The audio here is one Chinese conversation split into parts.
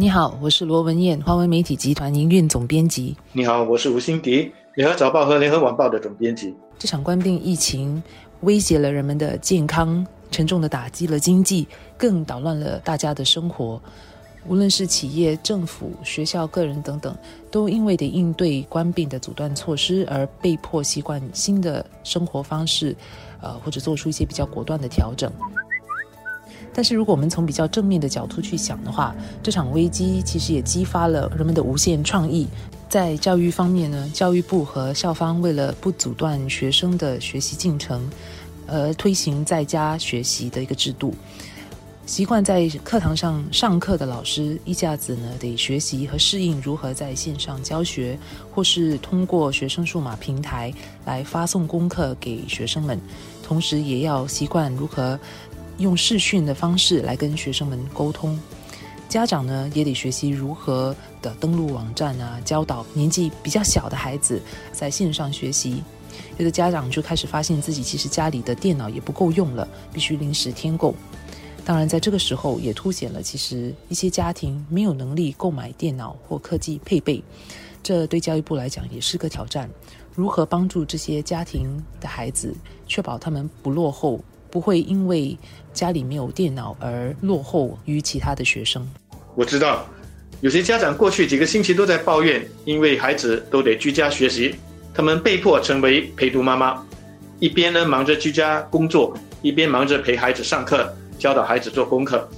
你好，我是罗文燕，华为媒体集团营运总编辑。你好，我是吴欣迪，联合早报和联合晚报的总编辑。这场冠病疫情威胁了人们的健康，沉重的打击了经济，更捣乱了大家的生活。无论是企业、政府、学校、个人等等，都因为得应对冠病的阻断措施而被迫习惯新的生活方式，呃，或者做出一些比较果断的调整。但是，如果我们从比较正面的角度去想的话，这场危机其实也激发了人们的无限创意。在教育方面呢，教育部和校方为了不阻断学生的学习进程，而推行在家学习的一个制度。习惯在课堂上上课的老师，一下子呢得学习和适应如何在线上教学，或是通过学生数码平台来发送功课给学生们，同时也要习惯如何。用视讯的方式来跟学生们沟通，家长呢也得学习如何的登录网站啊，教导年纪比较小的孩子在线上学习。有的家长就开始发现自己其实家里的电脑也不够用了，必须临时添购。当然，在这个时候也凸显了其实一些家庭没有能力购买电脑或科技配备，这对教育部来讲也是个挑战。如何帮助这些家庭的孩子，确保他们不落后？不会因为家里没有电脑而落后于其他的学生。我知道，有些家长过去几个星期都在抱怨，因为孩子都得居家学习，他们被迫成为陪读妈妈，一边呢忙着居家工作，一边忙着陪孩子上课，教导孩子做功课。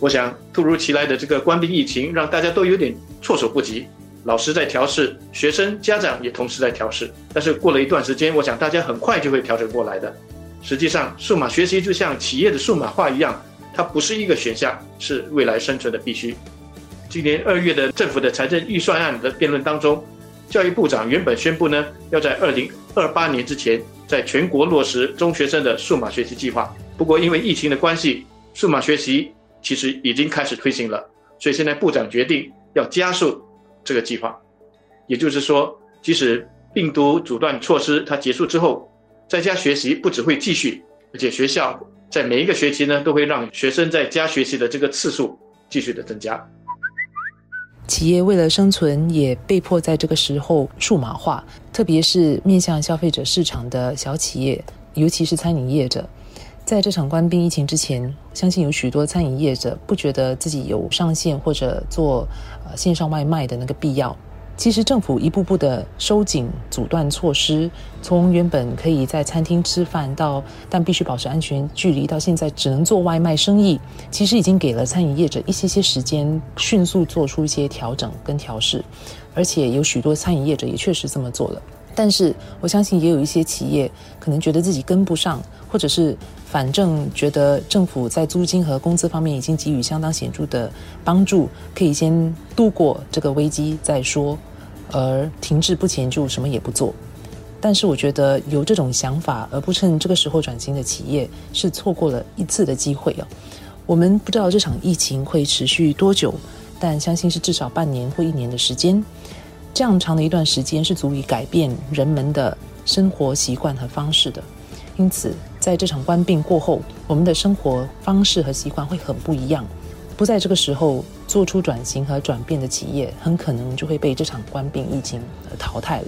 我想，突如其来的这个关闭疫情，让大家都有点措手不及。老师在调试，学生、家长也同时在调试。但是过了一段时间，我想大家很快就会调整过来的。实际上，数码学习就像企业的数码化一样，它不是一个选项，是未来生存的必须。今年二月的政府的财政预算案的辩论当中，教育部长原本宣布呢，要在二零二八年之前，在全国落实中学生的数码学习计划。不过，因为疫情的关系，数码学习其实已经开始推行了，所以现在部长决定要加速这个计划。也就是说，即使病毒阻断措施它结束之后，在家学习不只会继续，而且学校在每一个学期呢，都会让学生在家学习的这个次数继续的增加。企业为了生存，也被迫在这个时候数码化，特别是面向消费者市场的小企业，尤其是餐饮业者。在这场官兵疫情之前，相信有许多餐饮业者不觉得自己有上线或者做呃线上外卖的那个必要。其实政府一步步的收紧阻断措施，从原本可以在餐厅吃饭到但必须保持安全距离，到现在只能做外卖生意，其实已经给了餐饮业者一些些时间，迅速做出一些调整跟调试，而且有许多餐饮业者也确实这么做了。但是我相信也有一些企业可能觉得自己跟不上，或者是。反正觉得政府在租金和工资方面已经给予相当显著的帮助，可以先度过这个危机再说，而停滞不前就什么也不做。但是我觉得有这种想法而不趁这个时候转型的企业是错过了一次的机会啊！我们不知道这场疫情会持续多久，但相信是至少半年或一年的时间。这样长的一段时间是足以改变人们的生活习惯和方式的。因此，在这场官病过后，我们的生活方式和习惯会很不一样。不在这个时候做出转型和转变的企业，很可能就会被这场官病疫情而淘汰了。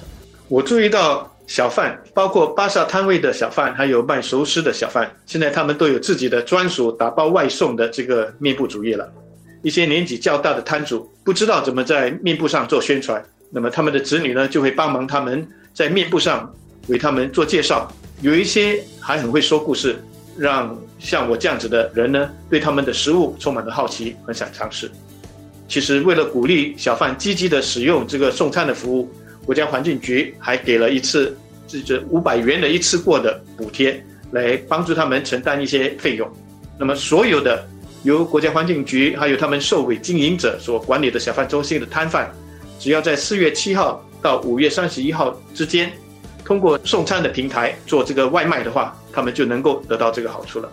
我注意到小贩，包括巴萨摊位的小贩，还有卖熟食的小贩，现在他们都有自己的专属打包外送的这个面部主页了。一些年纪较大的摊主不知道怎么在面部上做宣传，那么他们的子女呢，就会帮忙他们在面部上为他们做介绍。有一些还很会说故事，让像我这样子的人呢，对他们的食物充满了好奇，很想尝试。其实为了鼓励小贩积极的使用这个送餐的服务，国家环境局还给了一次这这五百元的一次过的补贴，来帮助他们承担一些费用。那么所有的由国家环境局还有他们受委经营者所管理的小贩中心的摊贩，只要在四月七号到五月三十一号之间。通过送餐的平台做这个外卖的话，他们就能够得到这个好处了。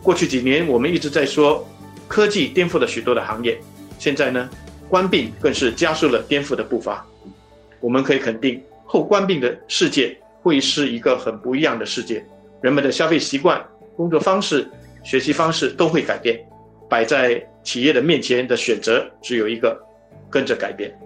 过去几年，我们一直在说科技颠覆了许多的行业，现在呢，关闭更是加速了颠覆的步伐。我们可以肯定，后关闭的世界会是一个很不一样的世界，人们的消费习惯、工作方式、学习方式都会改变。摆在企业的面前的选择只有一个，跟着改变。